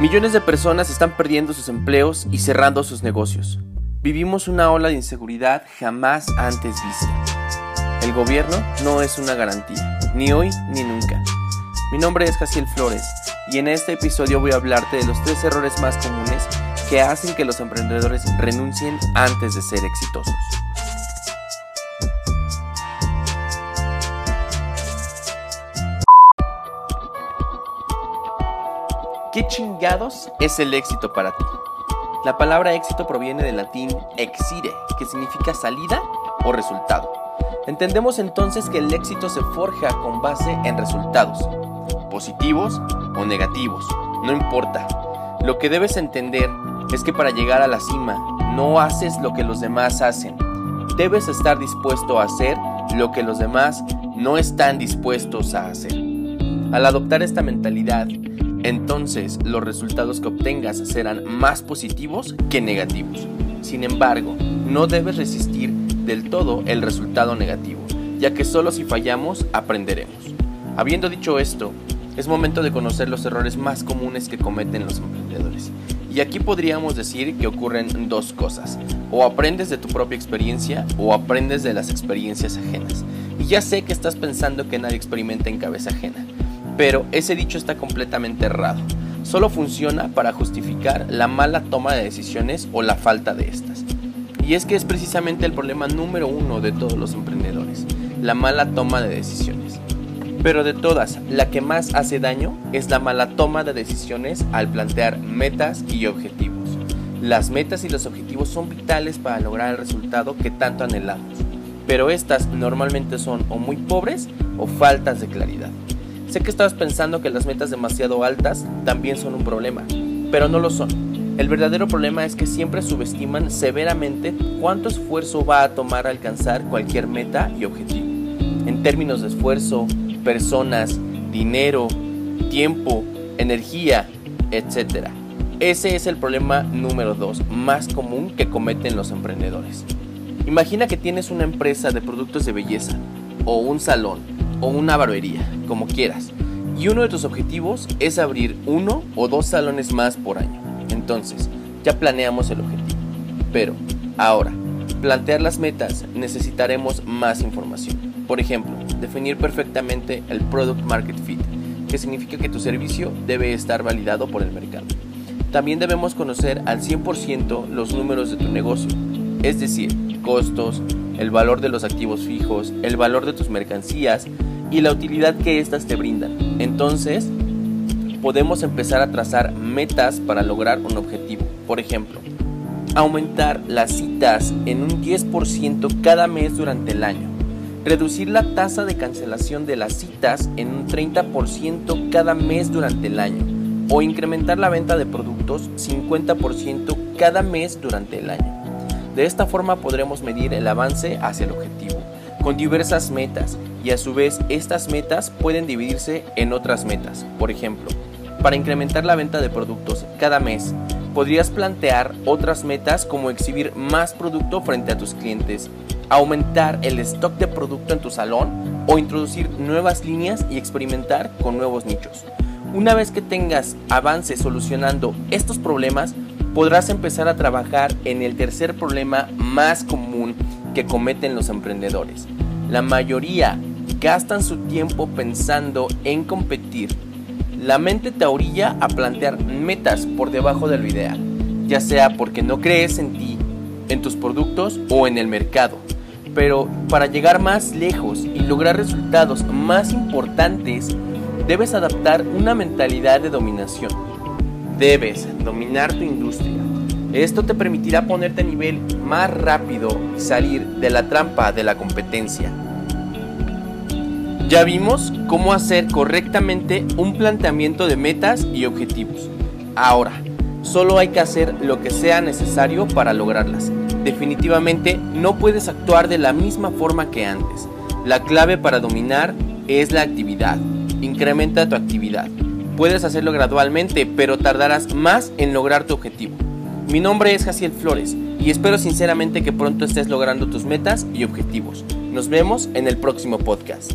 Millones de personas están perdiendo sus empleos y cerrando sus negocios. Vivimos una ola de inseguridad jamás antes vista. El gobierno no es una garantía, ni hoy ni nunca. Mi nombre es Jaciel Flores y en este episodio voy a hablarte de los tres errores más comunes que hacen que los emprendedores renuncien antes de ser exitosos. ¿Qué chingados es el éxito para ti? La palabra éxito proviene del latín exire, que significa salida o resultado. Entendemos entonces que el éxito se forja con base en resultados, positivos o negativos, no importa. Lo que debes entender es que para llegar a la cima no haces lo que los demás hacen. Debes estar dispuesto a hacer lo que los demás no están dispuestos a hacer. Al adoptar esta mentalidad, entonces los resultados que obtengas serán más positivos que negativos. Sin embargo, no debes resistir del todo el resultado negativo, ya que solo si fallamos aprenderemos. Habiendo dicho esto, es momento de conocer los errores más comunes que cometen los emprendedores. Y aquí podríamos decir que ocurren dos cosas. O aprendes de tu propia experiencia o aprendes de las experiencias ajenas. Y ya sé que estás pensando que nadie experimenta en cabeza ajena. Pero ese dicho está completamente errado. Solo funciona para justificar la mala toma de decisiones o la falta de estas. Y es que es precisamente el problema número uno de todos los emprendedores, la mala toma de decisiones. Pero de todas, la que más hace daño es la mala toma de decisiones al plantear metas y objetivos. Las metas y los objetivos son vitales para lograr el resultado que tanto anhelamos, pero estas normalmente son o muy pobres o faltas de claridad. Sé que estabas pensando que las metas demasiado altas también son un problema, pero no lo son. El verdadero problema es que siempre subestiman severamente cuánto esfuerzo va a tomar alcanzar cualquier meta y objetivo. En términos de esfuerzo, personas, dinero, tiempo, energía, etc. Ese es el problema número 2 más común que cometen los emprendedores. Imagina que tienes una empresa de productos de belleza o un salón o una barbería, como quieras. Y uno de tus objetivos es abrir uno o dos salones más por año. Entonces, ya planeamos el objetivo. Pero, ahora, plantear las metas necesitaremos más información. Por ejemplo, definir perfectamente el Product Market Fit, que significa que tu servicio debe estar validado por el mercado. También debemos conocer al 100% los números de tu negocio, es decir, costos, el valor de los activos fijos, el valor de tus mercancías, y la utilidad que éstas te brindan. Entonces, podemos empezar a trazar metas para lograr un objetivo. Por ejemplo, aumentar las citas en un 10% cada mes durante el año. Reducir la tasa de cancelación de las citas en un 30% cada mes durante el año. O incrementar la venta de productos 50% cada mes durante el año. De esta forma podremos medir el avance hacia el objetivo con diversas metas y a su vez estas metas pueden dividirse en otras metas. Por ejemplo, para incrementar la venta de productos cada mes, podrías plantear otras metas como exhibir más producto frente a tus clientes, aumentar el stock de producto en tu salón o introducir nuevas líneas y experimentar con nuevos nichos. Una vez que tengas avance solucionando estos problemas, podrás empezar a trabajar en el tercer problema más común que cometen los emprendedores. La mayoría gastan su tiempo pensando en competir. La mente te orilla a plantear metas por debajo de lo ideal, ya sea porque no crees en ti, en tus productos o en el mercado. Pero para llegar más lejos y lograr resultados más importantes, debes adaptar una mentalidad de dominación. Debes dominar tu industria esto te permitirá ponerte a nivel más rápido y salir de la trampa de la competencia. Ya vimos cómo hacer correctamente un planteamiento de metas y objetivos. Ahora, solo hay que hacer lo que sea necesario para lograrlas. Definitivamente no puedes actuar de la misma forma que antes. La clave para dominar es la actividad. Incrementa tu actividad. Puedes hacerlo gradualmente, pero tardarás más en lograr tu objetivo. Mi nombre es Jaciel Flores y espero sinceramente que pronto estés logrando tus metas y objetivos. Nos vemos en el próximo podcast.